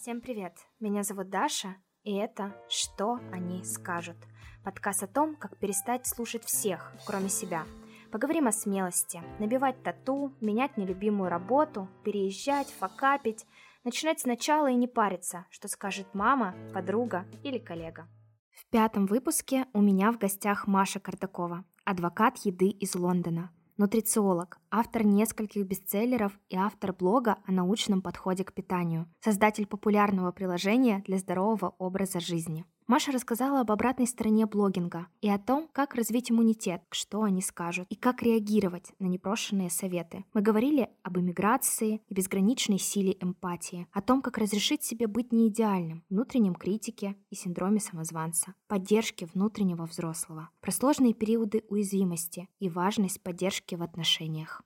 Всем привет! Меня зовут Даша, и это «Что они скажут?» Подкаст о том, как перестать слушать всех, кроме себя. Поговорим о смелости, набивать тату, менять нелюбимую работу, переезжать, факапить, начинать сначала и не париться, что скажет мама, подруга или коллега. В пятом выпуске у меня в гостях Маша Кардакова, адвокат еды из Лондона – нутрициолог, автор нескольких бестселлеров и автор блога о научном подходе к питанию, создатель популярного приложения для здорового образа жизни. Маша рассказала об обратной стороне блогинга и о том, как развить иммунитет, что они скажут, и как реагировать на непрошенные советы. Мы говорили об эмиграции и безграничной силе эмпатии, о том, как разрешить себе быть неидеальным, внутреннем критике и синдроме самозванца, поддержке внутреннего взрослого, про сложные периоды уязвимости и важность поддержки в отношениях.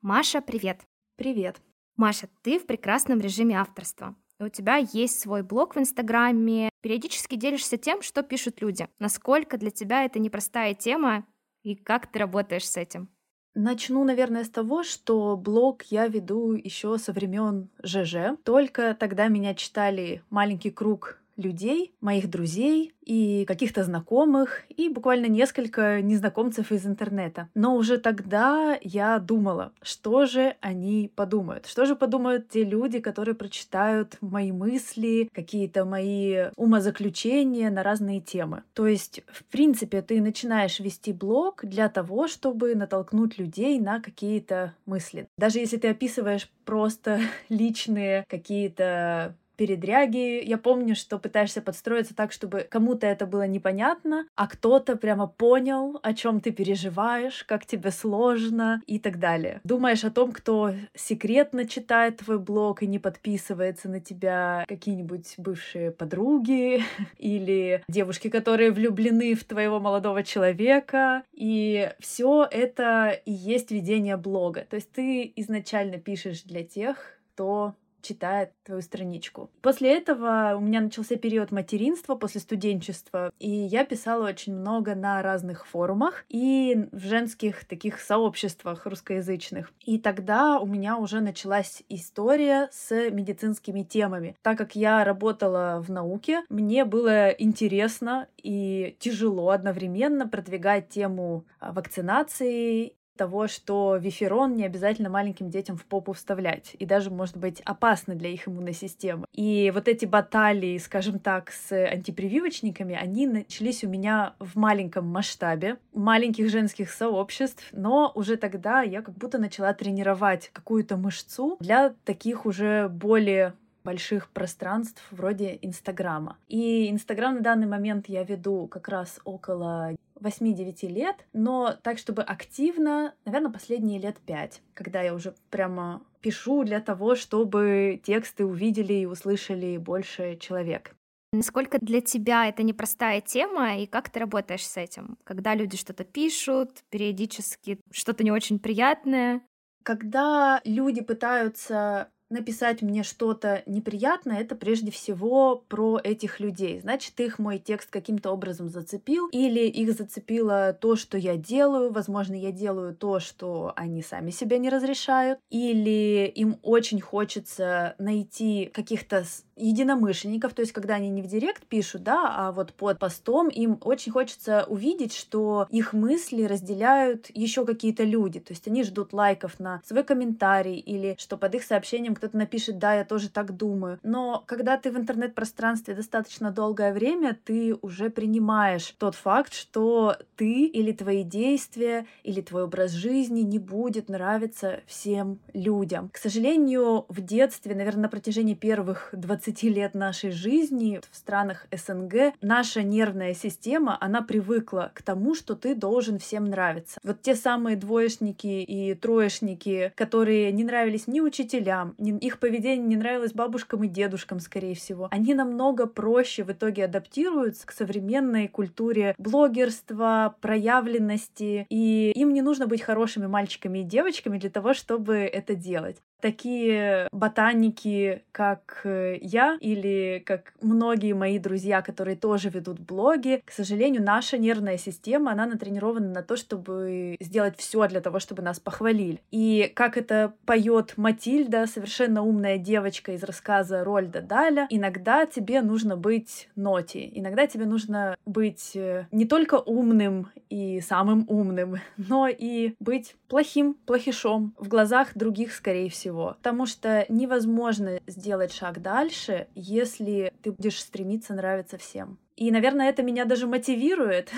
Маша, привет! Привет! Маша, ты в прекрасном режиме авторства. У тебя есть свой блог в Инстаграме, периодически делишься тем, что пишут люди. Насколько для тебя это непростая тема и как ты работаешь с этим? Начну, наверное, с того, что блог я веду еще со времен ЖЖ. Только тогда меня читали маленький круг людей, моих друзей и каких-то знакомых, и буквально несколько незнакомцев из интернета. Но уже тогда я думала, что же они подумают, что же подумают те люди, которые прочитают мои мысли, какие-то мои умозаключения на разные темы. То есть, в принципе, ты начинаешь вести блог для того, чтобы натолкнуть людей на какие-то мысли. Даже если ты описываешь просто личные какие-то передряги. Я помню, что пытаешься подстроиться так, чтобы кому-то это было непонятно, а кто-то прямо понял, о чем ты переживаешь, как тебе сложно и так далее. Думаешь о том, кто секретно читает твой блог и не подписывается на тебя, какие-нибудь бывшие подруги или девушки, которые влюблены в твоего молодого человека. И все это и есть ведение блога. То есть ты изначально пишешь для тех, кто читает твою страничку. После этого у меня начался период материнства после студенчества, и я писала очень много на разных форумах и в женских таких сообществах русскоязычных. И тогда у меня уже началась история с медицинскими темами. Так как я работала в науке, мне было интересно и тяжело одновременно продвигать тему а, вакцинации того, что виферон не обязательно маленьким детям в попу вставлять, и даже может быть опасно для их иммунной системы. И вот эти баталии, скажем так, с антипрививочниками, они начались у меня в маленьком масштабе, маленьких женских сообществ, но уже тогда я как будто начала тренировать какую-то мышцу для таких уже более больших пространств вроде Инстаграма. И Инстаграм на данный момент я веду как раз около 8-9 лет, но так, чтобы активно, наверное, последние лет 5, когда я уже прямо пишу для того, чтобы тексты увидели и услышали больше человек. Насколько для тебя это непростая тема, и как ты работаешь с этим? Когда люди что-то пишут, периодически что-то не очень приятное? Когда люди пытаются написать мне что-то неприятное, это прежде всего про этих людей. Значит, их мой текст каким-то образом зацепил, или их зацепило то, что я делаю, возможно, я делаю то, что они сами себе не разрешают, или им очень хочется найти каких-то единомышленников, то есть когда они не в директ пишут, да, а вот под постом им очень хочется увидеть, что их мысли разделяют еще какие-то люди, то есть они ждут лайков на свой комментарий или что под их сообщением кто-то напишет, да, я тоже так думаю. Но когда ты в интернет-пространстве достаточно долгое время, ты уже принимаешь тот факт, что ты или твои действия, или твой образ жизни не будет нравиться всем людям. К сожалению, в детстве, наверное, на протяжении первых 20 20 лет нашей жизни в странах СНГ наша нервная система, она привыкла к тому, что ты должен всем нравиться. Вот те самые двоечники и троечники, которые не нравились ни учителям, ни их поведение не нравилось бабушкам и дедушкам, скорее всего, они намного проще в итоге адаптируются к современной культуре блогерства, проявленности, и им не нужно быть хорошими мальчиками и девочками для того, чтобы это делать. Такие ботаники, как э, я, или как многие мои друзья, которые тоже ведут блоги, к сожалению, наша нервная система, она натренирована на то, чтобы сделать все для того, чтобы нас похвалили. И как это поет Матильда, совершенно умная девочка из рассказа Рольда Даля, иногда тебе нужно быть ноти, иногда тебе нужно быть э, не только умным и самым умным, но и быть плохим, плохишом в глазах других, скорее всего. Потому что невозможно сделать шаг дальше, если ты будешь стремиться нравиться всем. И, наверное, это меня даже мотивирует.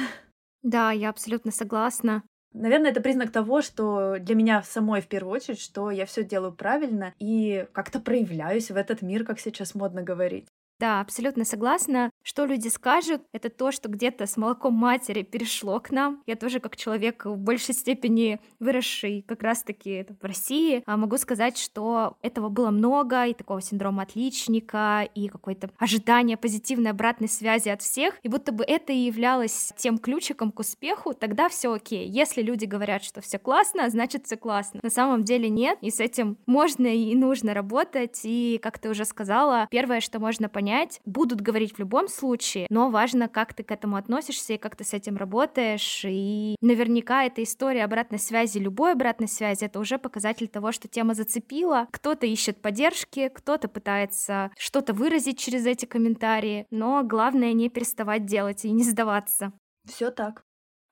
Да, я абсолютно согласна. Наверное, это признак того, что для меня самой в первую очередь, что я все делаю правильно и как-то проявляюсь в этот мир, как сейчас модно говорить. Да, абсолютно согласна. Что люди скажут, это то, что где-то с молоком матери перешло к нам. Я тоже как человек в большей степени выросший как раз-таки в России, а могу сказать, что этого было много, и такого синдрома отличника, и какое-то ожидание позитивной обратной связи от всех, и будто бы это и являлось тем ключиком к успеху, тогда все окей. Если люди говорят, что все классно, значит все классно. На самом деле нет, и с этим можно и нужно работать, и, как ты уже сказала, первое, что можно понять, понять, будут говорить в любом случае, но важно, как ты к этому относишься и как ты с этим работаешь. И наверняка эта история обратной связи, любой обратной связи, это уже показатель того, что тема зацепила. Кто-то ищет поддержки, кто-то пытается что-то выразить через эти комментарии, но главное не переставать делать и не сдаваться. Все так.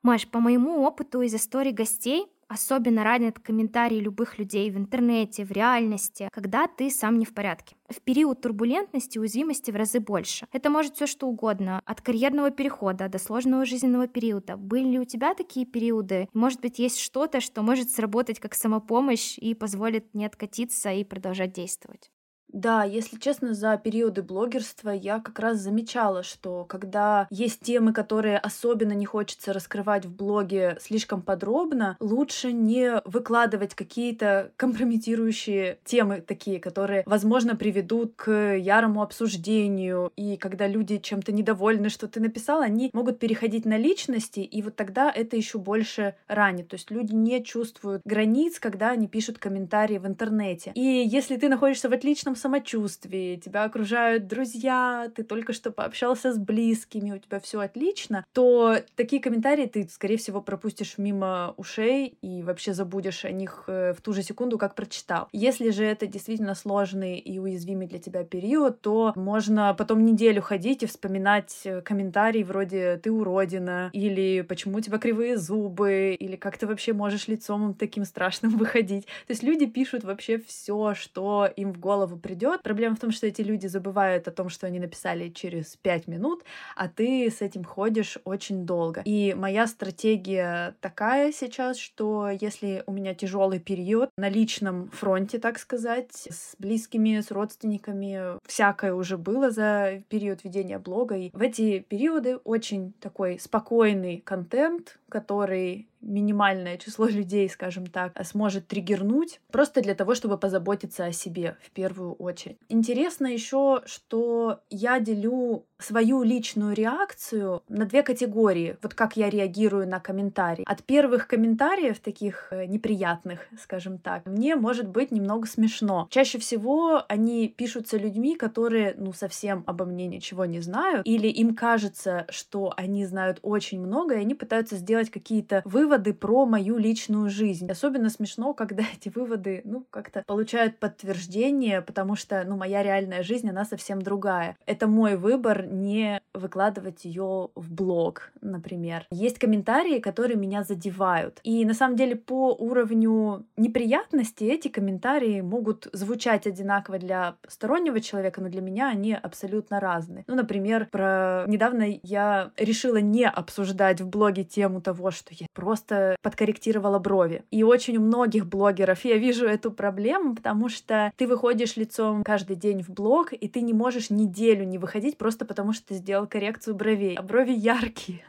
Маш, по моему опыту из истории гостей, Особенно ранят комментарии любых людей в интернете, в реальности, когда ты сам не в порядке. В период турбулентности уязвимости в разы больше. Это может все что угодно, от карьерного перехода до сложного жизненного периода. Были ли у тебя такие периоды? Может быть, есть что-то, что может сработать как самопомощь и позволит не откатиться и продолжать действовать? Да, если честно, за периоды блогерства я как раз замечала, что когда есть темы, которые особенно не хочется раскрывать в блоге слишком подробно, лучше не выкладывать какие-то компрометирующие темы такие, которые, возможно, приведут к ярому обсуждению. И когда люди чем-то недовольны, что ты написал, они могут переходить на личности, и вот тогда это еще больше ранит. То есть люди не чувствуют границ, когда они пишут комментарии в интернете. И если ты находишься в отличном самочувствии, тебя окружают друзья, ты только что пообщался с близкими, у тебя все отлично, то такие комментарии ты, скорее всего, пропустишь мимо ушей и вообще забудешь о них э, в ту же секунду, как прочитал. Если же это действительно сложный и уязвимый для тебя период, то можно потом неделю ходить и вспоминать э, комментарии вроде «ты уродина» или «почему у тебя кривые зубы» или «как ты вообще можешь лицом таким страшным выходить». То есть люди пишут вообще все, что им в голову придет придет. Проблема в том, что эти люди забывают о том, что они написали через пять минут, а ты с этим ходишь очень долго. И моя стратегия такая сейчас, что если у меня тяжелый период на личном фронте, так сказать, с близкими, с родственниками, всякое уже было за период ведения блога. И в эти периоды очень такой спокойный контент, который минимальное число людей, скажем так, сможет триггернуть, просто для того, чтобы позаботиться о себе в первую очередь. Интересно еще, что я делю свою личную реакцию на две категории. Вот как я реагирую на комментарии. От первых комментариев, таких э, неприятных, скажем так, мне может быть немного смешно. Чаще всего они пишутся людьми, которые, ну, совсем обо мне ничего не знают, или им кажется, что они знают очень много, и они пытаются сделать какие-то выводы про мою личную жизнь. Особенно смешно, когда эти выводы, ну, как-то получают подтверждение, потому что, ну, моя реальная жизнь, она совсем другая. Это мой выбор, не выкладывать ее в блог, например. Есть комментарии, которые меня задевают. И на самом деле по уровню неприятности эти комментарии могут звучать одинаково для стороннего человека, но для меня они абсолютно разные. Ну, например, про недавно я решила не обсуждать в блоге тему того, что я просто подкорректировала брови. И очень у многих блогеров я вижу эту проблему, потому что ты выходишь лицом каждый день в блог, и ты не можешь неделю не выходить просто потому, что ты сделал коррекцию бровей, а брови яркие.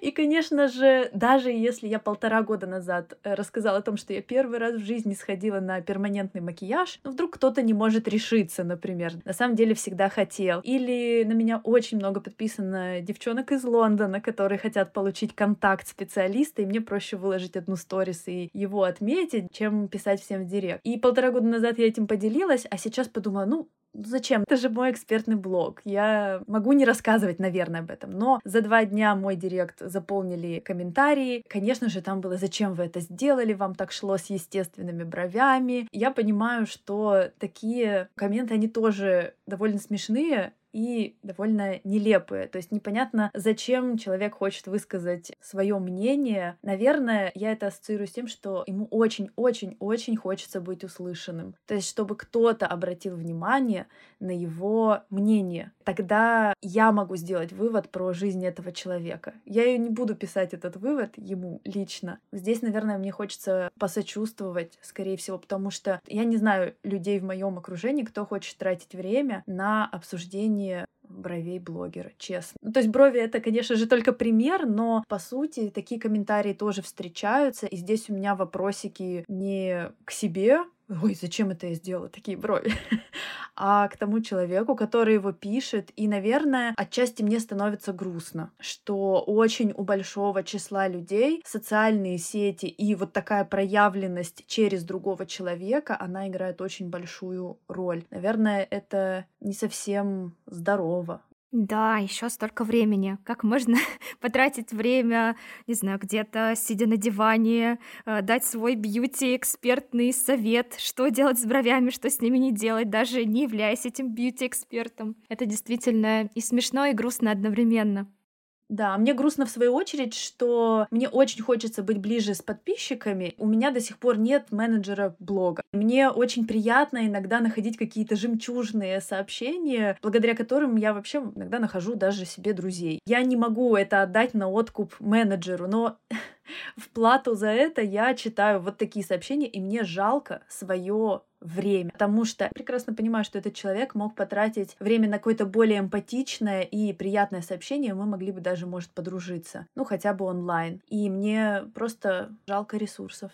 И, конечно же, даже если я полтора года назад э, рассказала о том, что я первый раз в жизни сходила на перманентный макияж, ну, вдруг кто-то не может решиться, например. На самом деле всегда хотел. Или на меня очень много подписано девчонок из Лондона, которые хотят получить контакт специалиста, и мне проще выложить одну сторис и его отметить, чем писать всем в директ. И полтора года назад я этим поделилась, а сейчас подумала, ну, зачем? Это же мой экспертный блог. Я могу не рассказывать, наверное, об этом. Но за два дня мой директ заполнили комментарии. Конечно же, там было «Зачем вы это сделали? Вам так шло с естественными бровями». Я понимаю, что такие комменты, они тоже довольно смешные, и довольно нелепые. То есть непонятно, зачем человек хочет высказать свое мнение. Наверное, я это ассоциирую с тем, что ему очень-очень-очень хочется быть услышанным. То есть, чтобы кто-то обратил внимание на его мнение. Тогда я могу сделать вывод про жизнь этого человека. Я ее не буду писать этот вывод ему лично. Здесь, наверное, мне хочется посочувствовать, скорее всего, потому что я не знаю людей в моем окружении, кто хочет тратить время на обсуждение рисование бровей блогера, честно. Ну, то есть брови это, конечно же, только пример, но по сути такие комментарии тоже встречаются. И здесь у меня вопросики не к себе, ой, зачем это я сделала, такие брови, а к тому человеку, который его пишет. И, наверное, отчасти мне становится грустно, что очень у большого числа людей социальные сети и вот такая проявленность через другого человека, она играет очень большую роль. Наверное, это не совсем здорово. Да, еще столько времени. Как можно потратить время, не знаю, где-то сидя на диване, э, дать свой бьюти-экспертный совет, что делать с бровями, что с ними не делать, даже не являясь этим бьюти-экспертом. Это действительно и смешно, и грустно одновременно. Да, мне грустно в свою очередь, что мне очень хочется быть ближе с подписчиками. У меня до сих пор нет менеджера блога. Мне очень приятно иногда находить какие-то жемчужные сообщения, благодаря которым я вообще иногда нахожу даже себе друзей. Я не могу это отдать на откуп менеджеру, но в плату за это я читаю вот такие сообщения, и мне жалко свое время, потому что прекрасно понимаю, что этот человек мог потратить время на какое-то более эмпатичное и приятное сообщение, мы могли бы даже, может, подружиться, ну, хотя бы онлайн. И мне просто жалко ресурсов.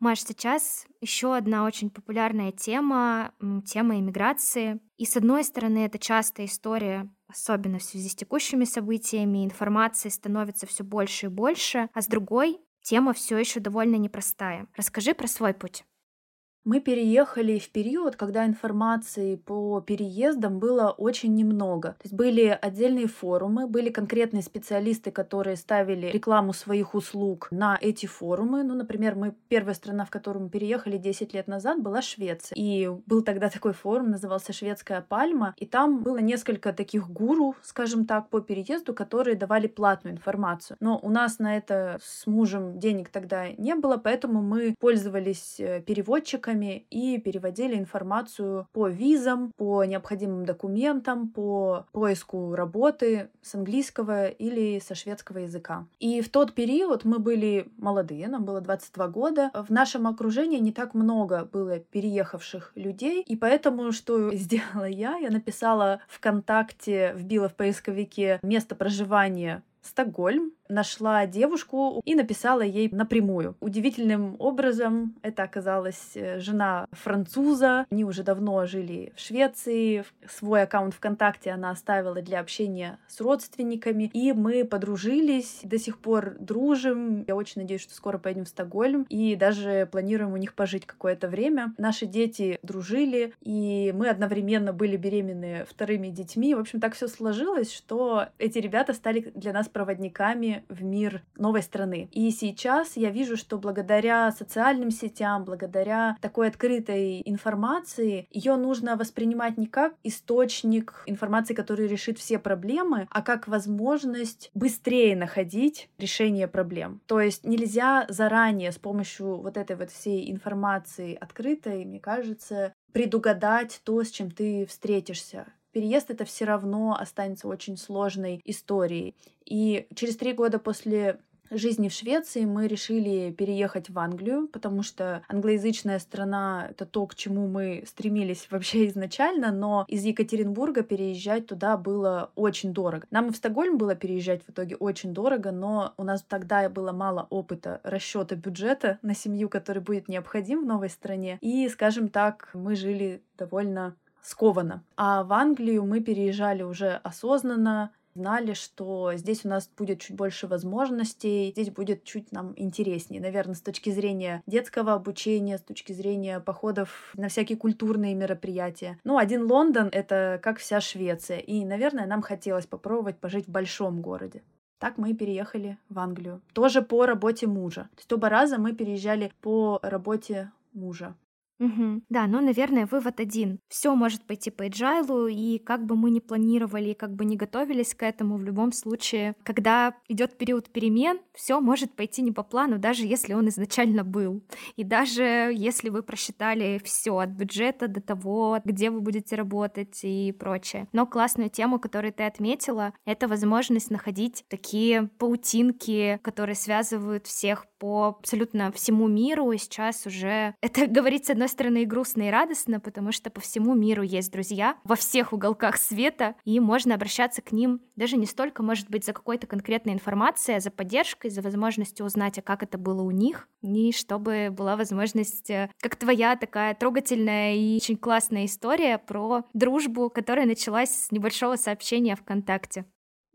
Маш, сейчас еще одна очень популярная тема, тема иммиграции. И с одной стороны, это частая история, особенно в связи с текущими событиями, информации становится все больше и больше, а с другой, тема все еще довольно непростая. Расскажи про свой путь. Мы переехали в период, когда информации по переездам было очень немного. То есть были отдельные форумы, были конкретные специалисты, которые ставили рекламу своих услуг на эти форумы. Ну, например, мы первая страна, в которую мы переехали 10 лет назад, была Швеция. И был тогда такой форум, назывался «Шведская пальма», и там было несколько таких гуру, скажем так, по переезду, которые давали платную информацию. Но у нас на это с мужем денег тогда не было, поэтому мы пользовались э, ссылками и переводили информацию по визам, по необходимым документам, по поиску работы с английского или со шведского языка. И в тот период мы были молодые, нам было 22 года. В нашем окружении не так много было переехавших людей, и поэтому что сделала я? Я написала ВКонтакте, вбила в поисковике место проживания Стокгольм, нашла девушку и написала ей напрямую. Удивительным образом это оказалась э, жена француза. Они уже давно жили в Швеции. Свой аккаунт ВКонтакте она оставила для общения с родственниками. И мы подружились, до сих пор дружим. Я очень надеюсь, что скоро поедем в Стокгольм. И даже планируем у них пожить какое-то время. Наши дети дружили, и мы одновременно были беременны вторыми детьми. В общем, так все сложилось, что эти ребята стали для нас проводниками в мир новой страны. И сейчас я вижу, что благодаря социальным сетям, благодаря такой открытой информации, ее нужно воспринимать не как источник информации, который решит все проблемы, а как возможность быстрее находить решение проблем. То есть нельзя заранее с помощью вот этой вот всей информации открытой, мне кажется, предугадать то, с чем ты встретишься переезд это все равно останется очень сложной историей. И через три года после жизни в Швеции мы решили переехать в Англию, потому что англоязычная страна — это то, к чему мы стремились вообще изначально, но из Екатеринбурга переезжать туда было очень дорого. Нам и в Стокгольм было переезжать в итоге очень дорого, но у нас тогда было мало опыта расчета бюджета на семью, который будет необходим в новой стране. И, скажем так, мы жили довольно скованно. А в Англию мы переезжали уже осознанно, знали, что здесь у нас будет чуть больше возможностей, здесь будет чуть нам интереснее, наверное, с точки зрения детского обучения, с точки зрения походов на всякие культурные мероприятия. Ну, один Лондон — это как вся Швеция, и, наверное, нам хотелось попробовать пожить в большом городе. Так мы и переехали в Англию. Тоже по работе мужа. То есть оба раза мы переезжали по работе мужа. Угу. Да, ну, наверное, вывод один. Все может пойти по agile, и как бы мы ни планировали, как бы ни готовились к этому, в любом случае, когда идет период перемен, все может пойти не по плану, даже если он изначально был. И даже если вы просчитали все от бюджета до того, где вы будете работать и прочее. Но классную тему, которую ты отметила, это возможность находить такие паутинки, которые связывают всех по абсолютно всему миру, и сейчас уже это говорится с одной стороны и грустно, и радостно, потому что по всему миру есть друзья во всех уголках света, и можно обращаться к ним даже не столько, может быть, за какой-то конкретной информацией, а за поддержкой, за возможностью узнать, а как это было у них, и чтобы была возможность, э, как твоя такая трогательная и очень классная история про дружбу, которая началась с небольшого сообщения ВКонтакте.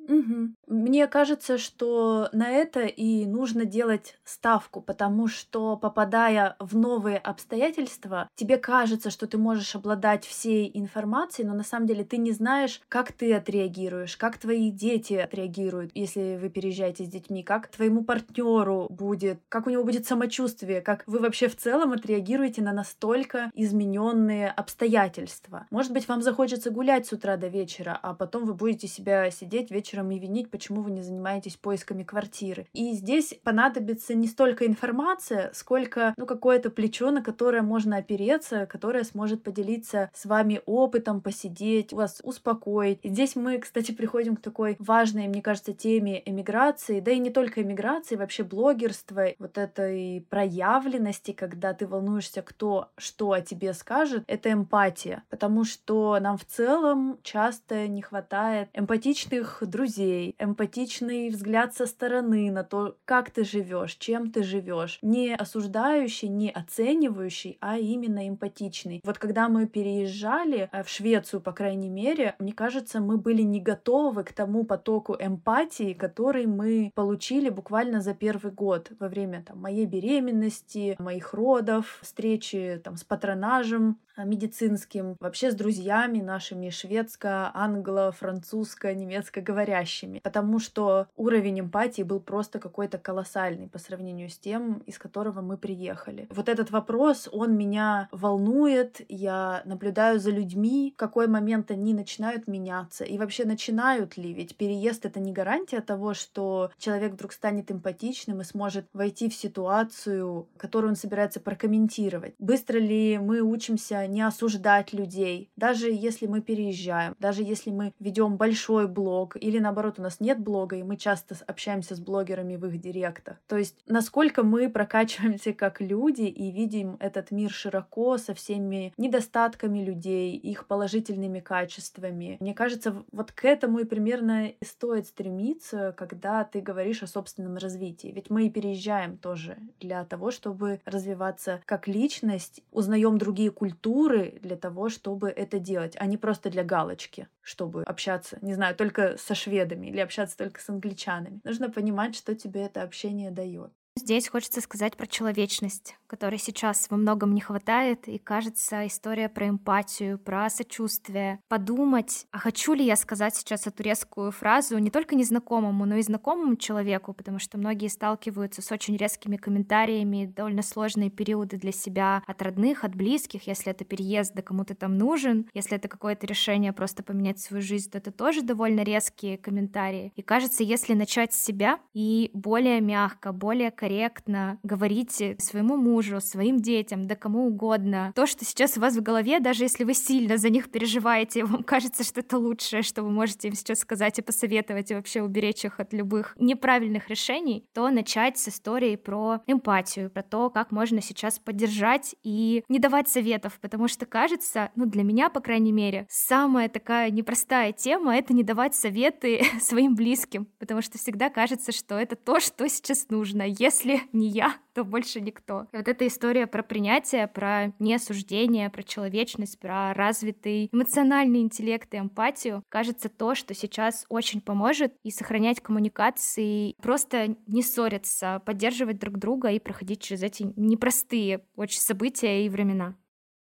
Угу. Мне кажется, что на это и нужно делать ставку, потому что попадая в новые обстоятельства, тебе кажется, что ты можешь обладать всей информацией, но на самом деле ты не знаешь, как ты отреагируешь, как твои дети отреагируют, если вы переезжаете с детьми, как твоему партнеру будет, как у него будет самочувствие, как вы вообще в целом отреагируете на настолько измененные обстоятельства. Может быть, вам захочется гулять с утра до вечера, а потом вы будете себя сидеть вечером вечером и винить, почему вы не занимаетесь поисками квартиры. И здесь понадобится не столько информация, сколько ну, какое-то плечо, на которое можно опереться, которое сможет поделиться с вами опытом, посидеть, вас успокоить. И здесь мы, кстати, приходим к такой важной, мне кажется, теме эмиграции, да и не только эмиграции, вообще блогерства, вот этой проявленности, когда ты волнуешься, кто что о тебе скажет, это эмпатия. Потому что нам в целом часто не хватает эмпатичных друзей, друзей, эмпатичный взгляд со стороны на то, как ты живешь, чем ты живешь, не осуждающий, не оценивающий, а именно эмпатичный. Вот когда мы переезжали э, в Швецию, по крайней мере, мне кажется, мы были не готовы к тому потоку эмпатии, который мы получили буквально за первый год во время там, моей беременности, моих родов, встречи там, с патронажем э, медицинским, вообще с друзьями нашими шведско, англо, французско, немецко говоря говорящими, потому что уровень эмпатии был просто какой-то колоссальный по сравнению с тем, из которого мы приехали. Вот этот вопрос, он меня волнует, я наблюдаю за людьми, в какой момент они начинают меняться, и вообще начинают ли, ведь переезд — это не гарантия того, что человек вдруг станет эмпатичным и сможет войти в ситуацию, которую он собирается прокомментировать. Быстро ли мы учимся не осуждать людей, даже если мы переезжаем, даже если мы ведем большой блог или наоборот, у нас нет блога, и мы часто общаемся с блогерами в их директах. То есть, насколько мы прокачиваемся как люди и видим этот мир широко, со всеми недостатками людей, их положительными качествами. Мне кажется, вот к этому и примерно и стоит стремиться, когда ты говоришь о собственном развитии. Ведь мы и переезжаем тоже для того, чтобы развиваться как личность, узнаем другие культуры для того, чтобы это делать, а не просто для галочки, чтобы общаться, не знаю, только со шведами шведами или общаться только с англичанами. Нужно понимать, что тебе это общение дает. Здесь хочется сказать про человечность, которой сейчас во многом не хватает, и кажется история про эмпатию, про сочувствие. Подумать, а хочу ли я сказать сейчас эту резкую фразу не только незнакомому, но и знакомому человеку, потому что многие сталкиваются с очень резкими комментариями, довольно сложные периоды для себя от родных, от близких, если это переезд, да кому-то там нужен, если это какое-то решение просто поменять свою жизнь, то это тоже довольно резкие комментарии. И кажется, если начать с себя и более мягко, более корректно говорите своему мужу, своим детям, да кому угодно. То, что сейчас у вас в голове, даже если вы сильно за них переживаете, вам кажется, что это лучшее, что вы можете им сейчас сказать и посоветовать, и вообще уберечь их от любых неправильных решений, то начать с истории про эмпатию, про то, как можно сейчас поддержать и не давать советов, потому что кажется, ну для меня, по крайней мере, самая такая непростая тема — это не давать советы своим близким, потому что всегда кажется, что это то, что сейчас нужно. Если не я, то больше никто. И вот эта история про принятие, про неосуждение, про человечность, про развитый эмоциональный интеллект и эмпатию, кажется то, что сейчас очень поможет и сохранять коммуникации, просто не ссориться, поддерживать друг друга и проходить через эти непростые очень события и времена.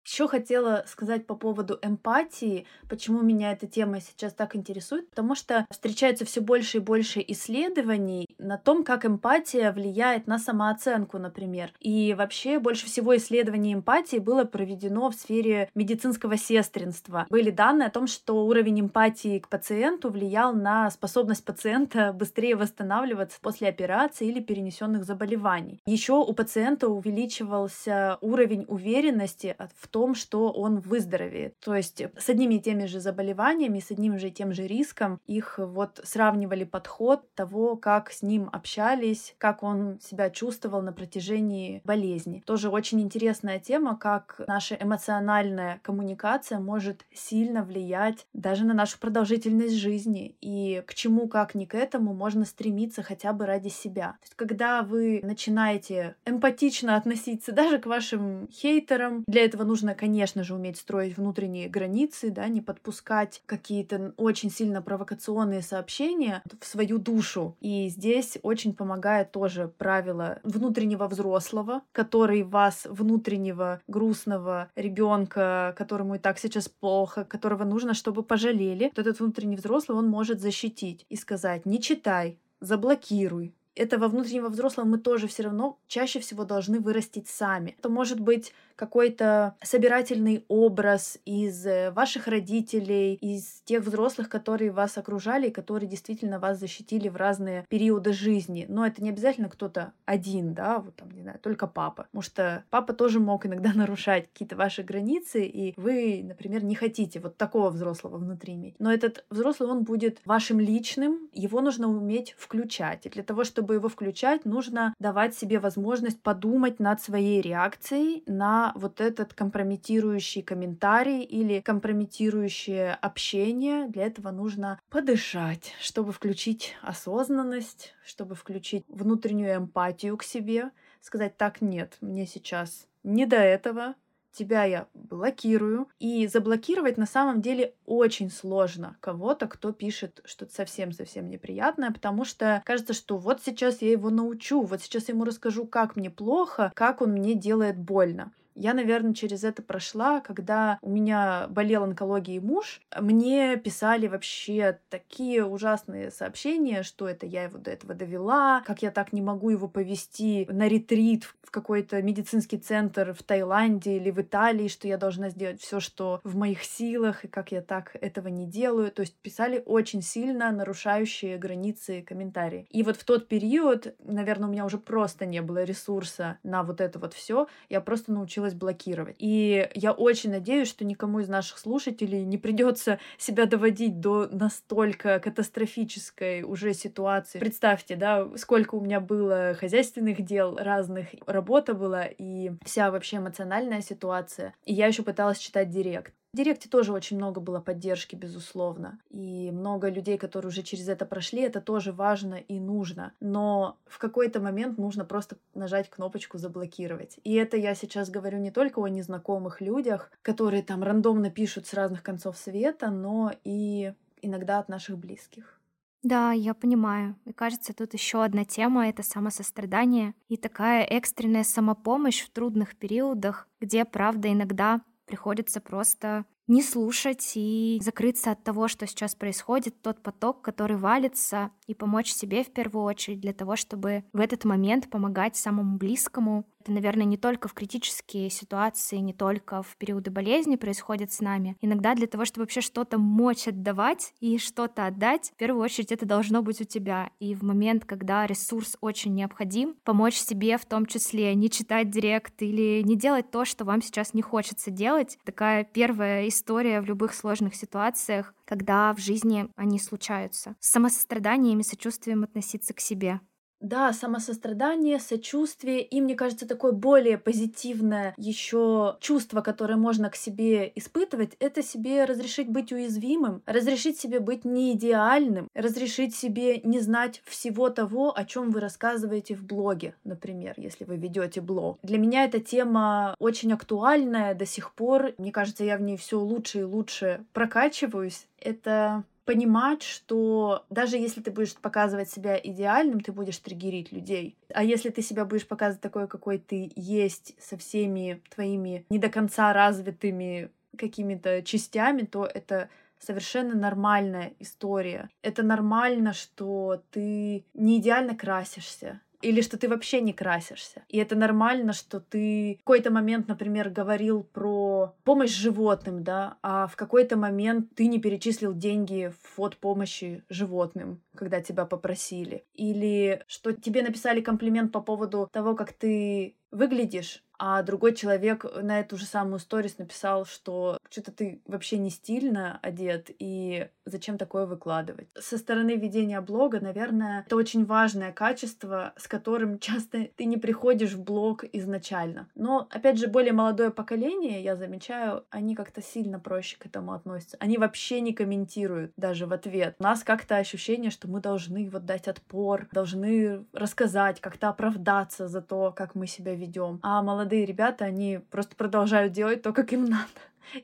Еще хотела сказать по поводу эмпатии, почему меня эта тема сейчас так интересует, потому что встречается все больше и больше исследований на том, как эмпатия влияет на самооценку, например. И вообще больше всего исследований эмпатии было проведено в сфере медицинского сестринства. Были данные о том, что уровень эмпатии к пациенту влиял на способность пациента быстрее восстанавливаться после операции или перенесенных заболеваний. Еще у пациента увеличивался уровень уверенности в том, что он выздоровеет. То есть с одними и теми же заболеваниями, с одним же и тем же риском их вот сравнивали подход того, как с ним общались, как он себя чувствовал на протяжении болезни. Тоже очень интересная тема, как наша эмоциональная коммуникация может сильно влиять даже на нашу продолжительность жизни и к чему, как ни к этому, можно стремиться хотя бы ради себя. То есть, когда вы начинаете эмпатично относиться даже к вашим хейтерам, для этого нужно нужно, конечно же, уметь строить внутренние границы, да, не подпускать какие-то очень сильно провокационные сообщения в свою душу. И здесь очень помогает тоже правило внутреннего взрослого, который вас, внутреннего грустного ребенка, которому и так сейчас плохо, которого нужно, чтобы пожалели, вот этот внутренний взрослый, он может защитить и сказать, не читай, заблокируй, этого внутреннего взрослого мы тоже все равно чаще всего должны вырастить сами. Это может быть какой-то собирательный образ из э, ваших родителей, из тех взрослых, которые вас окружали и которые действительно вас защитили в разные периоды жизни. Но это не обязательно кто-то один, да, вот там, не знаю, только папа. Потому что папа тоже мог иногда нарушать какие-то ваши границы, и вы, например, не хотите вот такого взрослого внутри иметь. Но этот взрослый, он будет вашим личным, его нужно уметь включать. И для того, чтобы его включать, нужно давать себе возможность подумать над своей реакцией на вот этот компрометирующий комментарий или компрометирующее общение. Для этого нужно подышать, чтобы включить осознанность, чтобы включить внутреннюю эмпатию к себе, сказать так, нет, мне сейчас не до этого, тебя я блокирую. И заблокировать на самом деле очень сложно кого-то, кто пишет что-то совсем-совсем неприятное, потому что кажется, что вот сейчас я его научу, вот сейчас я ему расскажу, как мне плохо, как он мне делает больно. Я, наверное, через это прошла, когда у меня болел онкологией муж. Мне писали вообще такие ужасные сообщения, что это я его до этого довела, как я так не могу его повести на ретрит в какой-то медицинский центр в Таиланде или в Италии, что я должна сделать все, что в моих силах, и как я так этого не делаю. То есть писали очень сильно нарушающие границы комментарии. И вот в тот период, наверное, у меня уже просто не было ресурса на вот это вот все. Я просто научилась научилась блокировать. И я очень надеюсь, что никому из наших слушателей не придется себя доводить до настолько катастрофической уже ситуации. Представьте, да, сколько у меня было хозяйственных дел разных, работа была и вся вообще эмоциональная ситуация. И я еще пыталась читать директ. В Директе тоже очень много было поддержки, безусловно. И много людей, которые уже через это прошли, это тоже важно и нужно. Но в какой-то момент нужно просто нажать кнопочку «заблокировать». И это я сейчас говорю не только о незнакомых людях, которые там рандомно пишут с разных концов света, но и иногда от наших близких. Да, я понимаю. И кажется, тут еще одна тема — это самосострадание и такая экстренная самопомощь в трудных периодах, где, правда, иногда приходится просто не слушать и закрыться от того, что сейчас происходит, тот поток, который валится, и помочь себе в первую очередь для того, чтобы в этот момент помогать самому близкому. Это, наверное, не только в критические ситуации, не только в периоды болезни происходит с нами. Иногда для того, чтобы вообще что-то мочь отдавать и что-то отдать, в первую очередь это должно быть у тебя. И в момент, когда ресурс очень необходим, помочь себе в том числе не читать директ или не делать то, что вам сейчас не хочется делать. Такая первая история в любых сложных ситуациях, когда в жизни они случаются. С самосостраданием и сочувствием относиться к себе. Да, самосострадание, сочувствие и, мне кажется, такое более позитивное еще чувство, которое можно к себе испытывать, это себе разрешить быть уязвимым, разрешить себе быть не идеальным, разрешить себе не знать всего того, о чем вы рассказываете в блоге, например, если вы ведете блог. Для меня эта тема очень актуальная до сих пор. Мне кажется, я в ней все лучше и лучше прокачиваюсь. Это понимать, что даже если ты будешь показывать себя идеальным, ты будешь триггерить людей. А если ты себя будешь показывать такой, какой ты есть, со всеми твоими не до конца развитыми какими-то частями, то это совершенно нормальная история. Это нормально, что ты не идеально красишься, или что ты вообще не красишься. И это нормально, что ты в какой-то момент, например, говорил про помощь животным, да, а в какой-то момент ты не перечислил деньги в фонд помощи животным, когда тебя попросили. Или что тебе написали комплимент по поводу того, как ты выглядишь, а другой человек на эту же самую сторис написал, что что-то ты вообще не стильно одет, и зачем такое выкладывать. Со стороны ведения блога, наверное, это очень важное качество, с которым часто ты не приходишь в блог изначально. Но, опять же, более молодое поколение, я замечаю, они как-то сильно проще к этому относятся. Они вообще не комментируют даже в ответ. У нас как-то ощущение, что мы должны вот дать отпор, должны рассказать, как-то оправдаться за то, как мы себя ведем. А молодые ребята, они просто продолжают делать то, как им надо.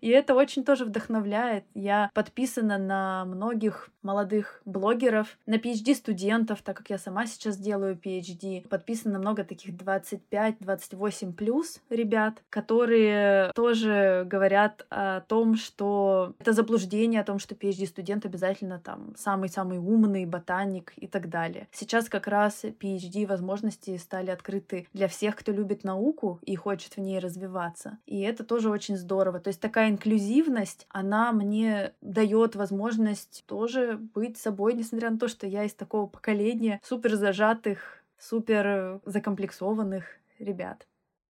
И это очень тоже вдохновляет. Я подписана на многих молодых блогеров, на PhD-студентов, так как я сама сейчас делаю PhD. Подписана на много таких 25-28 плюс ребят, которые тоже говорят о том, что это заблуждение, о том, что PhD-студент обязательно там самый-самый умный ботаник и так далее. Сейчас как раз PhD возможности стали открыты для всех, кто любит науку и хочет в ней развиваться. И это тоже очень здорово. То есть так такая инклюзивность, она мне дает возможность тоже быть собой, несмотря на то, что я из такого поколения супер зажатых, супер закомплексованных ребят,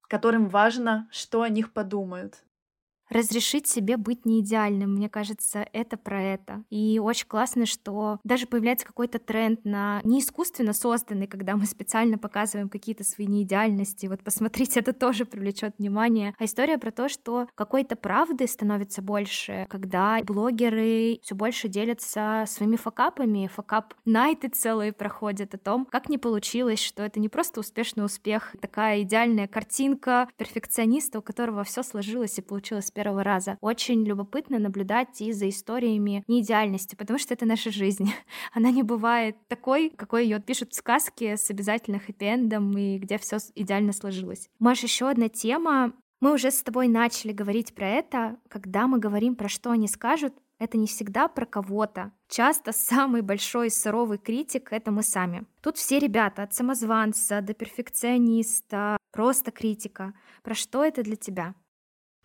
которым важно, что о них подумают разрешить себе быть не идеальным. Мне кажется, это про это. И очень классно, что даже появляется какой-то тренд на не искусственно созданный, когда мы специально показываем какие-то свои неидеальности. Вот посмотрите, это тоже привлечет внимание. А история про то, что какой-то правды становится больше, когда блогеры все больше делятся своими факапами. Факап найты целые проходят о том, как не получилось, что это не просто успешный успех, такая идеальная картинка перфекциониста, у которого все сложилось и получилось первого раза. Очень любопытно наблюдать и за историями неидеальности, потому что это наша жизнь. Она не бывает такой, какой ее пишут в сказке с обязательно хэппи-эндом и где все идеально сложилось. Маш, еще одна тема. Мы уже с тобой начали говорить про это, когда мы говорим про что они скажут, это не всегда про кого-то. Часто самый большой суровый критик — это мы сами. Тут все ребята, от самозванца до перфекциониста, просто критика. Про что это для тебя?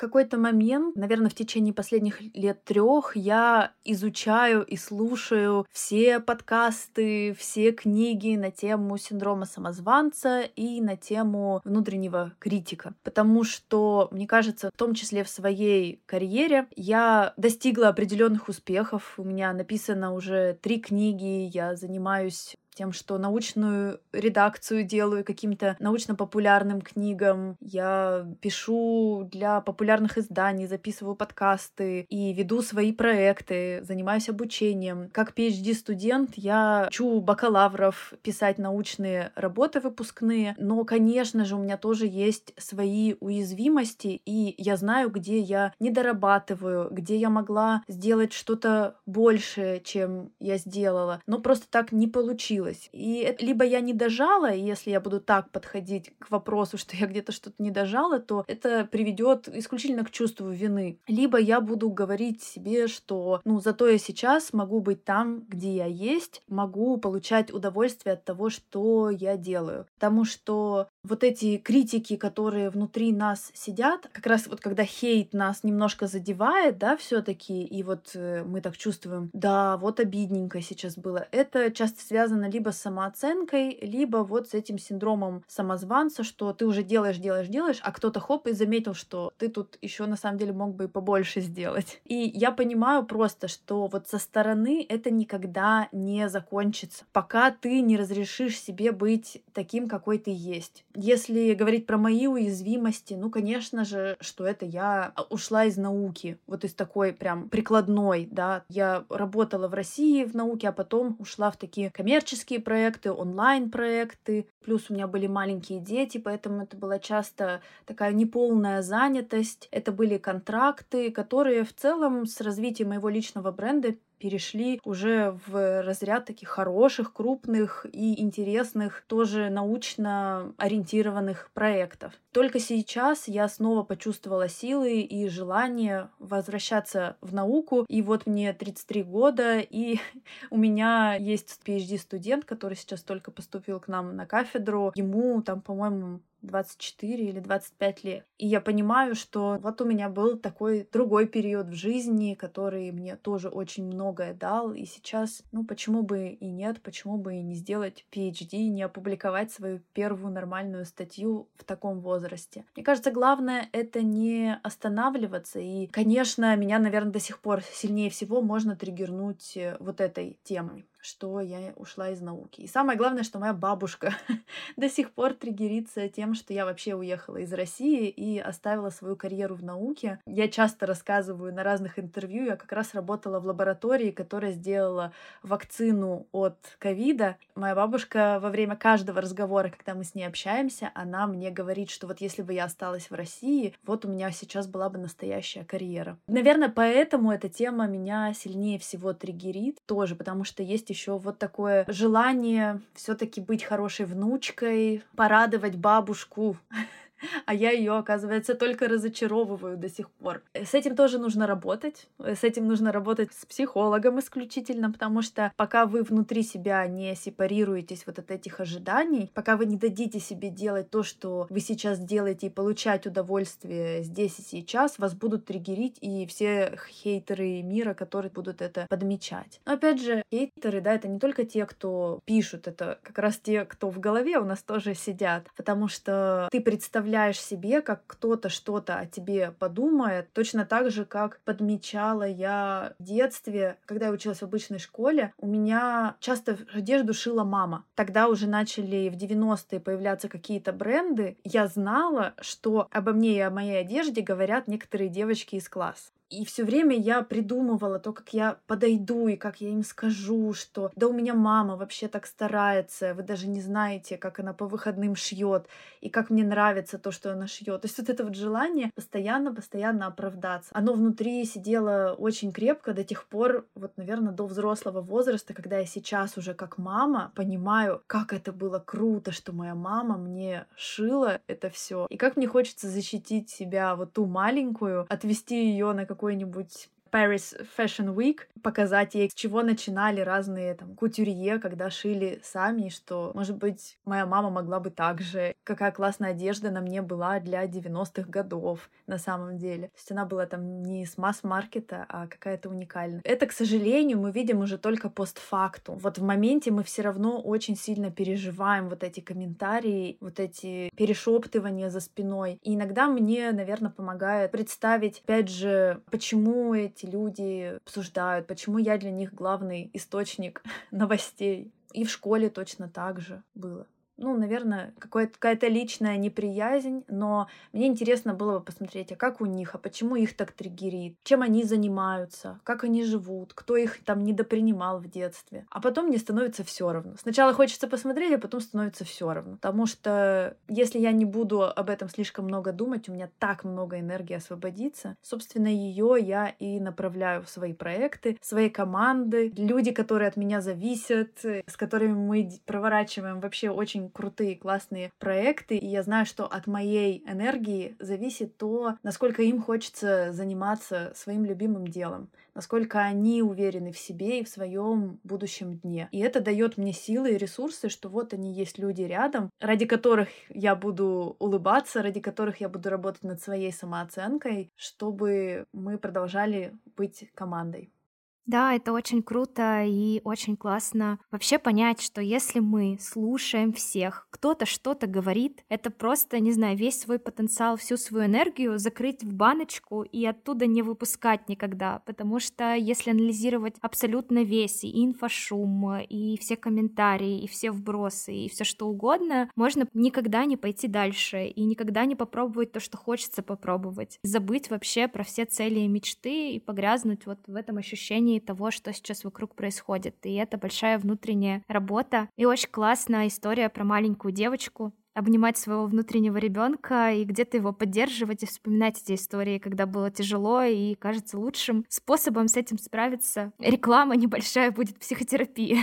Какой-то момент, наверное, в течение последних лет трех я изучаю и слушаю все подкасты, все книги на тему синдрома самозванца и на тему внутреннего критика. Потому что, мне кажется, в том числе в своей карьере я достигла определенных успехов. У меня написано уже три книги, я занимаюсь тем, что научную редакцию делаю каким-то научно-популярным книгам. Я пишу для популярных изданий, записываю подкасты и веду свои проекты, занимаюсь обучением. Как PhD-студент я учу бакалавров писать научные работы выпускные, но, конечно же, у меня тоже есть свои уязвимости, и я знаю, где я не дорабатываю, где я могла сделать что-то большее, чем я сделала, но просто так не получилось получилось. И либо я не дожала, если я буду так подходить к вопросу, что я где-то что-то не дожала, то это приведет исключительно к чувству вины. Либо я буду говорить себе, что ну зато я сейчас могу быть там, где я есть, могу получать удовольствие от того, что я делаю. Потому что вот эти критики, которые внутри нас сидят, как раз вот когда хейт нас немножко задевает, да, все-таки, и вот э, мы так чувствуем, да, вот обидненько сейчас было, это часто связано либо с самооценкой, либо вот с этим синдромом самозванца, что ты уже делаешь, делаешь, делаешь, а кто-то хоп и заметил, что ты тут еще на самом деле мог бы и побольше сделать. И я понимаю просто, что вот со стороны это никогда не закончится, пока ты не разрешишь себе быть таким, какой ты есть. Если говорить про мои уязвимости, ну, конечно же, что это я ушла из науки, вот из такой прям прикладной, да. Я работала в России в науке, а потом ушла в такие коммерческие проекты, онлайн-проекты. Плюс у меня были маленькие дети, поэтому это была часто такая неполная занятость. Это были контракты, которые в целом с развитием моего личного бренда перешли уже в разряд таких хороших, крупных и интересных, тоже научно ориентированных проектов. Только сейчас я снова почувствовала силы и желание возвращаться в науку. И вот мне 33 года, и у меня есть PhD-студент, который сейчас только поступил к нам на кафедру. Ему там, по-моему, 24 или 25 лет. И я понимаю, что вот у меня был такой другой период в жизни, который мне тоже очень многое дал. И сейчас, ну почему бы и нет, почему бы и не сделать PhD, не опубликовать свою первую нормальную статью в таком возрасте. Мне кажется, главное это не останавливаться. И, конечно, меня, наверное, до сих пор сильнее всего можно триггернуть э, вот этой темой что я ушла из науки. И самое главное, что моя бабушка до сих пор триггерится тем, что я вообще уехала из России и оставила свою карьеру в науке. Я часто рассказываю на разных интервью, я как раз работала в лаборатории, которая сделала вакцину от ковида. Моя бабушка во время каждого разговора, когда мы с ней общаемся, она мне говорит, что вот если бы я осталась в России, вот у меня сейчас была бы настоящая карьера. Наверное, поэтому эта тема меня сильнее всего триггерит тоже, потому что есть еще вот такое желание все-таки быть хорошей внучкой, порадовать бабушку а я ее, оказывается, только разочаровываю до сих пор. С этим тоже нужно работать. С этим нужно работать с психологом исключительно, потому что пока вы внутри себя не сепарируетесь вот от этих ожиданий, пока вы не дадите себе делать то, что вы сейчас делаете, и получать удовольствие здесь и сейчас, вас будут триггерить и все хейтеры мира, которые будут это подмечать. Но опять же, хейтеры, да, это не только те, кто пишут, это как раз те, кто в голове у нас тоже сидят, потому что ты представляешь представляешь себе, как кто-то что-то о тебе подумает, точно так же, как подмечала я в детстве, когда я училась в обычной школе, у меня часто одежду шила мама. Тогда уже начали в 90-е появляться какие-то бренды. Я знала, что обо мне и о моей одежде говорят некоторые девочки из класса. И все время я придумывала то, как я подойду и как я им скажу, что да у меня мама вообще так старается, вы даже не знаете, как она по выходным шьет, и как мне нравится то, что она шьет. То есть вот это вот желание постоянно-постоянно оправдаться. Оно внутри сидело очень крепко до тех пор, вот, наверное, до взрослого возраста, когда я сейчас уже как мама понимаю, как это было круто, что моя мама мне шила это все, и как мне хочется защитить себя, вот ту маленькую, отвести ее на какой какой-нибудь Paris Fashion Week, показать ей, с чего начинали разные там кутюрье, когда шили сами, что, может быть, моя мама могла бы так же, какая классная одежда на мне была для 90-х годов на самом деле. То есть она была там не с масс-маркета, а какая-то уникальная. Это, к сожалению, мы видим уже только постфактум. Вот в моменте мы все равно очень сильно переживаем вот эти комментарии, вот эти перешептывания за спиной. И иногда мне, наверное, помогает представить, опять же, почему эти эти люди обсуждают, почему я для них главный источник новостей. И в школе точно так же было. Ну, наверное, какая-то личная неприязнь, но мне интересно было бы посмотреть, а как у них, а почему их так триггерит, чем они занимаются, как они живут, кто их там недопринимал в детстве. А потом мне становится все равно. Сначала хочется посмотреть, а потом становится все равно. Потому что если я не буду об этом слишком много думать, у меня так много энергии освободится. Собственно, ее я и направляю в свои проекты, свои команды, люди, которые от меня зависят, с которыми мы проворачиваем вообще очень крутые, классные проекты, и я знаю, что от моей энергии зависит то, насколько им хочется заниматься своим любимым делом, насколько они уверены в себе и в своем будущем дне. И это дает мне силы и ресурсы, что вот они есть люди рядом, ради которых я буду улыбаться, ради которых я буду работать над своей самооценкой, чтобы мы продолжали быть командой. Да, это очень круто и очень классно вообще понять, что если мы слушаем всех, кто-то что-то говорит, это просто, не знаю, весь свой потенциал, всю свою энергию закрыть в баночку и оттуда не выпускать никогда, потому что если анализировать абсолютно весь и инфошум, и все комментарии, и все вбросы, и все что угодно, можно никогда не пойти дальше и никогда не попробовать то, что хочется попробовать. Забыть вообще про все цели и мечты и погрязнуть вот в этом ощущении того, что сейчас вокруг происходит. И это большая внутренняя работа. И очень классная история про маленькую девочку, обнимать своего внутреннего ребенка и где-то его поддерживать и вспоминать эти истории, когда было тяжело и кажется лучшим способом с этим справиться. Реклама небольшая будет психотерапия.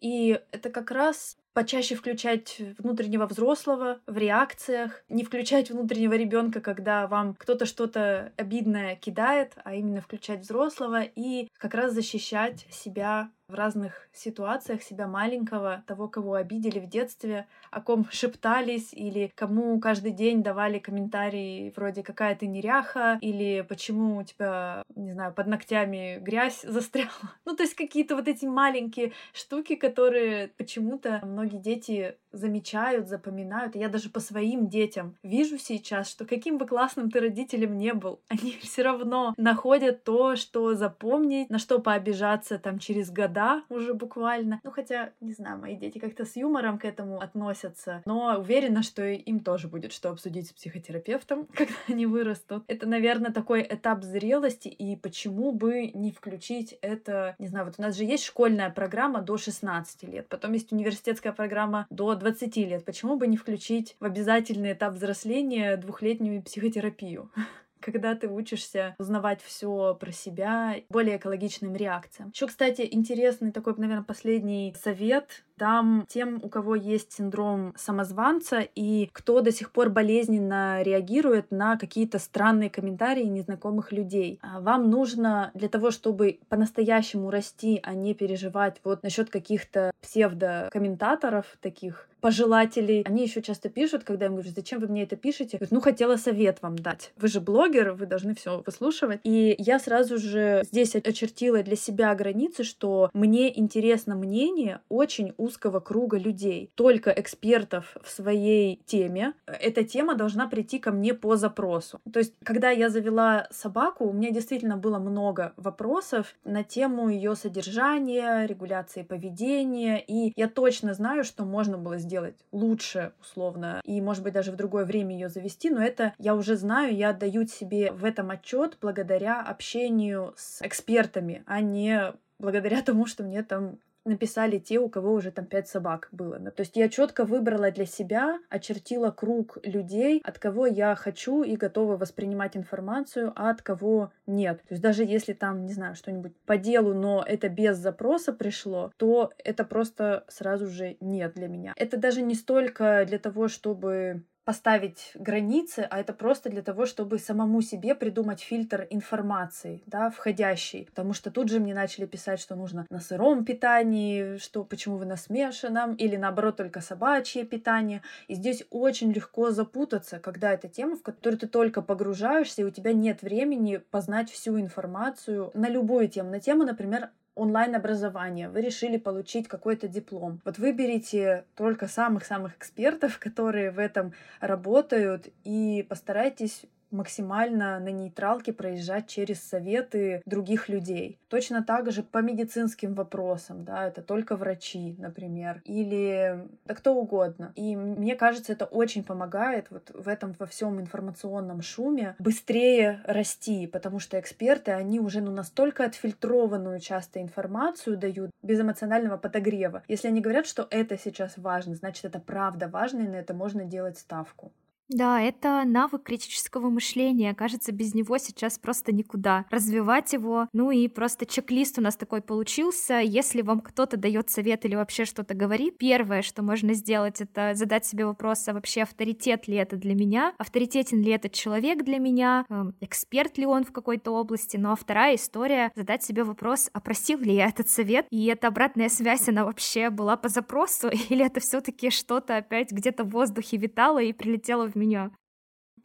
И это как раз почаще включать внутреннего взрослого в реакциях, не включать внутреннего ребенка, когда вам кто-то что-то обидное кидает, а именно включать взрослого и как раз защищать себя в разных ситуациях себя маленького, того, кого обидели в детстве, о ком шептались или кому каждый день давали комментарии вроде «какая ты неряха» или «почему у тебя, не знаю, под ногтями грязь застряла». Ну, то есть какие-то вот эти маленькие штуки, которые почему-то многие дети замечают, запоминают. Я даже по своим детям вижу сейчас, что каким бы классным ты родителем не был, они все равно находят то, что запомнить, на что пообижаться там через года уже буквально. Ну, хотя, не знаю, мои дети как-то с юмором к этому относятся, но уверена, что им тоже будет что обсудить с психотерапевтом, когда они вырастут. Это, наверное, такой этап зрелости, и почему бы не включить это, не знаю, вот у нас же есть школьная программа до 16 лет, потом есть университетская программа до 20 лет. Почему бы не включить в обязательный этап взросления двухлетнюю психотерапию? когда ты учишься узнавать все про себя, более экологичным реакциям. Еще, кстати, интересный такой, наверное, последний совет там тем, у кого есть синдром самозванца и кто до сих пор болезненно реагирует на какие-то странные комментарии незнакомых людей. А вам нужно для того, чтобы по-настоящему расти, а не переживать вот насчет каких-то псевдо-комментаторов таких, пожелателей. Они еще часто пишут, когда им говорю, зачем вы мне это пишете? Говорят, ну, хотела совет вам дать. Вы же блогер, вы должны все выслушивать. И я сразу же здесь очертила для себя границы, что мне интересно мнение очень узкого круга людей, только экспертов в своей теме. Эта тема должна прийти ко мне по запросу. То есть, когда я завела собаку, у меня действительно было много вопросов на тему ее содержания, регуляции поведения, и я точно знаю, что можно было сделать лучше, условно, и, может быть, даже в другое время ее завести, но это я уже знаю, я отдаю себе в этом отчет благодаря общению с экспертами, а не благодаря тому, что мне там написали те, у кого уже там пять собак было. То есть я четко выбрала для себя, очертила круг людей, от кого я хочу и готова воспринимать информацию, а от кого нет. То есть даже если там, не знаю, что-нибудь по делу, но это без запроса пришло, то это просто сразу же нет для меня. Это даже не столько для того, чтобы поставить границы, а это просто для того, чтобы самому себе придумать фильтр информации, да, входящий. Потому что тут же мне начали писать, что нужно на сыром питании, что почему вы на смешанном, или наоборот только собачье питание. И здесь очень легко запутаться, когда это тема, в которую ты только погружаешься, и у тебя нет времени познать всю информацию на любую тему. На тему, например, онлайн-образование, вы решили получить какой-то диплом. Вот выберите только самых-самых экспертов, которые в этом работают, и постарайтесь максимально на нейтралке проезжать через советы других людей. Точно так же по медицинским вопросам, да, это только врачи, например, или да кто угодно. И мне кажется, это очень помогает вот в этом во всем информационном шуме быстрее расти, потому что эксперты, они уже ну, настолько отфильтрованную часто информацию дают без эмоционального подогрева. Если они говорят, что это сейчас важно, значит, это правда важно, и на это можно делать ставку. Да, это навык критического мышления. Кажется, без него сейчас просто никуда. Развивать его, ну и просто чек-лист у нас такой получился. Если вам кто-то дает совет или вообще что-то говорит, первое, что можно сделать, это задать себе вопрос, а вообще авторитет ли это для меня, авторитетен ли этот человек для меня, эм, эксперт ли он в какой-то области. Ну а вторая история, задать себе вопрос, а просил ли я этот совет, и эта обратная связь, она вообще была по запросу, или это все таки что-то опять где-то в воздухе витало и прилетело в меня.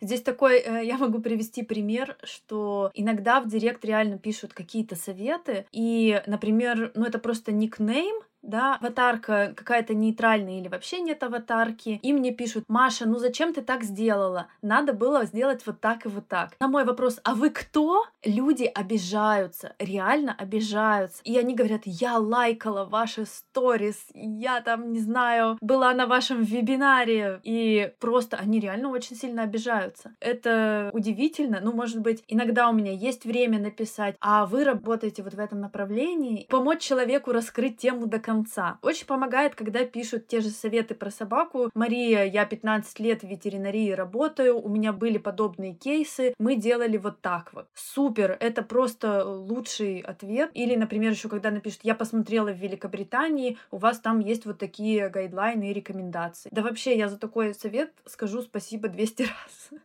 Здесь такой, э, я могу привести пример, что иногда в директ реально пишут какие-то советы, и, например, ну это просто никнейм, да, аватарка какая-то нейтральная или вообще нет аватарки, и мне пишут, Маша, ну зачем ты так сделала? Надо было сделать вот так и вот так. На мой вопрос, а вы кто? Люди обижаются, реально обижаются. И они говорят, я лайкала ваши сторис, я там, не знаю, была на вашем вебинаре, и просто они реально очень сильно обижаются. Это удивительно, ну, может быть, иногда у меня есть время написать, а вы работаете вот в этом направлении, помочь человеку раскрыть тему до конца конца. Очень помогает, когда пишут те же советы про собаку. Мария, я 15 лет в ветеринарии работаю, у меня были подобные кейсы, мы делали вот так вот. Супер, это просто лучший ответ. Или, например, еще когда напишут, я посмотрела в Великобритании, у вас там есть вот такие гайдлайны и рекомендации. Да вообще, я за такой совет скажу спасибо 200 раз.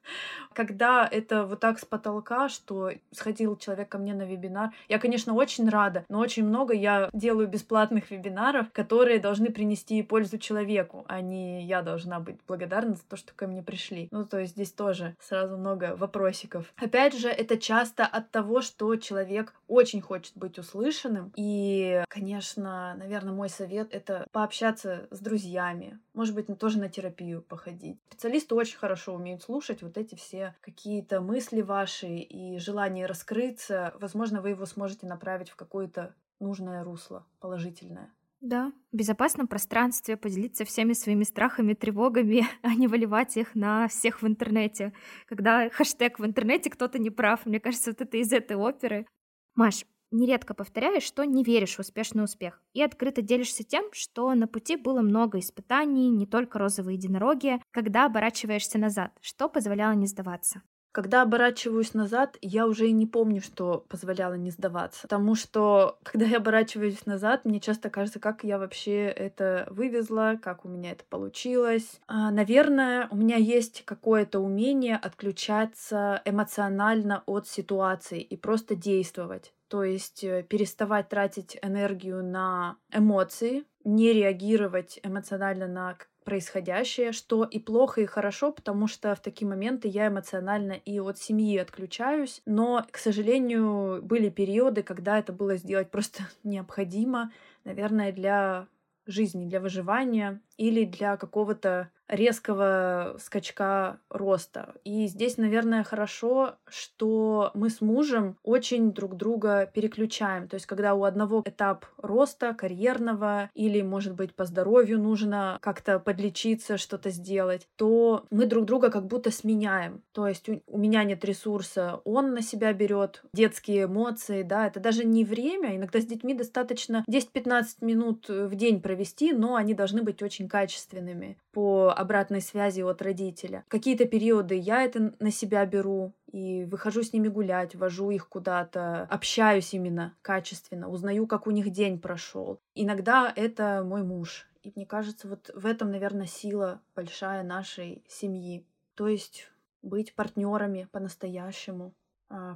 Когда это вот так с потолка, что сходил человек ко мне на вебинар, я, конечно, очень рада, но очень много я делаю бесплатных вебинаров, вебинаров, которые должны принести пользу человеку, а не я должна быть благодарна за то, что ко мне пришли. Ну, то есть здесь тоже сразу много вопросиков. Опять же, это часто от того, что человек очень хочет быть услышанным. И, конечно, наверное, мой совет — это пообщаться с друзьями. Может быть, тоже на терапию походить. Специалисты очень хорошо умеют слушать вот эти все какие-то мысли ваши и желание раскрыться. Возможно, вы его сможете направить в какое-то нужное русло, положительное. Да, в безопасном пространстве поделиться всеми своими страхами, тревогами, а не выливать их на всех в интернете. Когда хэштег в интернете кто-то не прав, мне кажется, вот это из этой оперы. Маш, нередко повторяешь, что не веришь в успешный успех, и открыто делишься тем, что на пути было много испытаний, не только розовые единороги, когда оборачиваешься назад, что позволяло не сдаваться. Когда оборачиваюсь назад, я уже и не помню, что позволяло не сдаваться. Потому что, когда я оборачиваюсь назад, мне часто кажется, как я вообще это вывезла, как у меня это получилось. А, наверное, у меня есть какое-то умение отключаться эмоционально от ситуации и просто действовать. То есть э, переставать тратить энергию на эмоции, не реагировать эмоционально на происходящее, что и плохо, и хорошо, потому что в такие моменты я эмоционально и от семьи отключаюсь. Но, к сожалению, были периоды, когда это было сделать просто необходимо, наверное, для жизни, для выживания или для какого-то резкого скачка роста. И здесь, наверное, хорошо, что мы с мужем очень друг друга переключаем. То есть, когда у одного этап роста карьерного или, может быть, по здоровью нужно как-то подлечиться, что-то сделать, то мы друг друга как будто сменяем. То есть у, меня нет ресурса, он на себя берет детские эмоции, да, это даже не время. Иногда с детьми достаточно 10-15 минут в день провести, но они должны быть очень качественными по обратной связи от родителя. Какие-то периоды я это на себя беру и выхожу с ними гулять, вожу их куда-то, общаюсь именно качественно, узнаю, как у них день прошел. Иногда это мой муж. И мне кажется, вот в этом, наверное, сила большая нашей семьи. То есть быть партнерами по-настоящему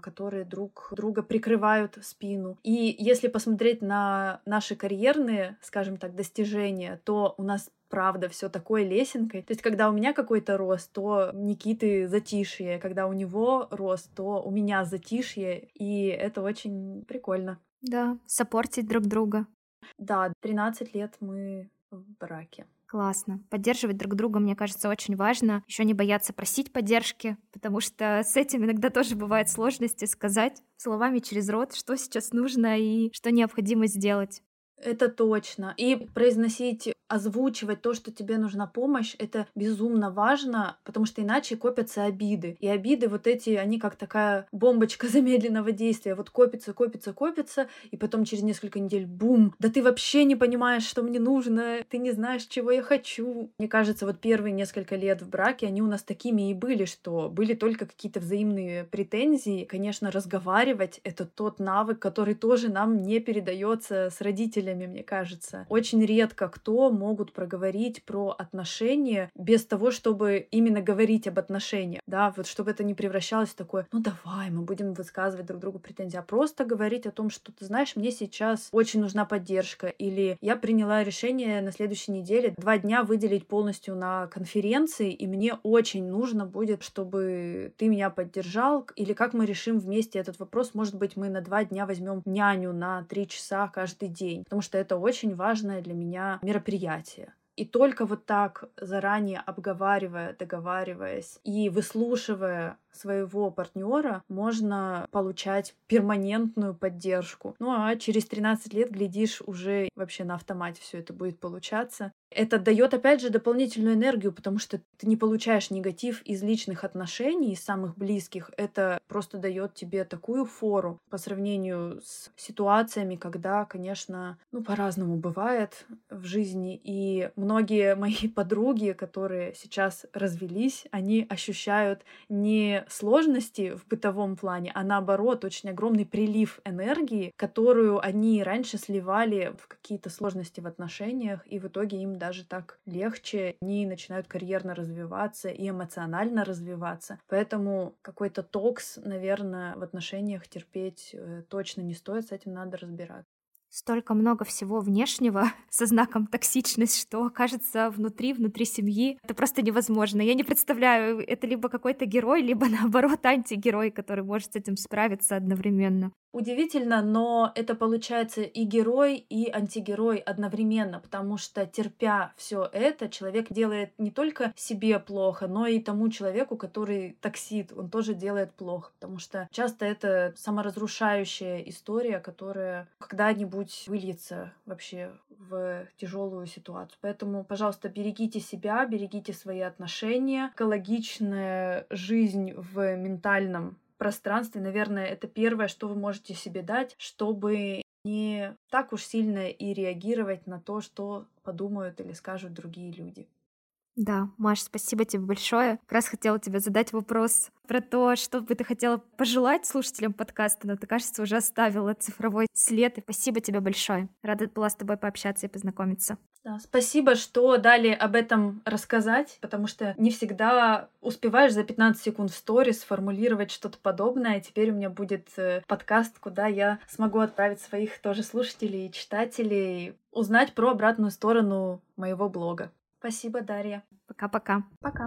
которые друг друга прикрывают спину. И если посмотреть на наши карьерные, скажем так, достижения, то у нас правда все такой лесенкой. То есть, когда у меня какой-то рост, то Никиты затишье, когда у него рост, то у меня затишье, и это очень прикольно. Да, сопортить друг друга. Да, 13 лет мы в браке. Классно. Поддерживать друг друга, мне кажется, очень важно. Еще не бояться просить поддержки, потому что с этим иногда тоже бывают сложности сказать словами через рот, что сейчас нужно и что необходимо сделать. Это точно. И произносить, озвучивать то, что тебе нужна помощь, это безумно важно, потому что иначе копятся обиды. И обиды вот эти, они как такая бомбочка замедленного действия. Вот копится, копится, копится, и потом через несколько недель бум, да ты вообще не понимаешь, что мне нужно, ты не знаешь, чего я хочу. Мне кажется, вот первые несколько лет в браке, они у нас такими и были, что были только какие-то взаимные претензии. Конечно, разговаривать — это тот навык, который тоже нам не передается с родителями родителями, мне кажется. Очень редко кто могут проговорить про отношения без того, чтобы именно говорить об отношениях, да, вот чтобы это не превращалось в такое, ну давай, мы будем высказывать друг другу претензии, а просто говорить о том, что ты знаешь, мне сейчас очень нужна поддержка, или я приняла решение на следующей неделе два дня выделить полностью на конференции, и мне очень нужно будет, чтобы ты меня поддержал, или как мы решим вместе этот вопрос, может быть, мы на два дня возьмем няню на три часа каждый день, потому что это очень важное для меня мероприятие. И только вот так заранее обговаривая, договариваясь и выслушивая своего партнера можно получать перманентную поддержку. Ну а через 13 лет, глядишь, уже вообще на автомате все это будет получаться. Это дает, опять же, дополнительную энергию, потому что ты не получаешь негатив из личных отношений, из самых близких. Это просто дает тебе такую фору по сравнению с ситуациями, когда, конечно, ну, по-разному бывает в жизни. И многие мои подруги, которые сейчас развелись, они ощущают не сложности в бытовом плане, а наоборот очень огромный прилив энергии, которую они раньше сливали в какие-то сложности в отношениях, и в итоге им даже так легче, они начинают карьерно развиваться и эмоционально развиваться. Поэтому какой-то токс, наверное, в отношениях терпеть э, точно не стоит, с этим надо разбираться столько много всего внешнего со знаком токсичность, что окажется внутри, внутри семьи. Это просто невозможно. Я не представляю, это либо какой-то герой, либо наоборот антигерой, который может с этим справиться одновременно. Удивительно, но это получается и герой, и антигерой одновременно, потому что терпя все это, человек делает не только себе плохо, но и тому человеку, который токсит, он тоже делает плохо, потому что часто это саморазрушающая история, которая когда-нибудь выльется вообще в тяжелую ситуацию. Поэтому, пожалуйста, берегите себя, берегите свои отношения. Экологичная жизнь в ментальном пространстве, наверное, это первое, что вы можете себе дать, чтобы не так уж сильно и реагировать на то, что подумают или скажут другие люди. Да, Маш, спасибо тебе большое. Как раз хотела тебе задать вопрос про то, что бы ты хотела пожелать слушателям подкаста, но ты, кажется, уже оставила цифровой след. И спасибо тебе большое. Рада была с тобой пообщаться и познакомиться. Да, спасибо, что дали об этом рассказать, потому что не всегда успеваешь за 15 секунд в сторис сформулировать что-то подобное. Теперь у меня будет э, подкаст, куда я смогу отправить своих тоже слушателей и читателей, узнать про обратную сторону моего блога. Спасибо, Дарья. Пока-пока. Пока.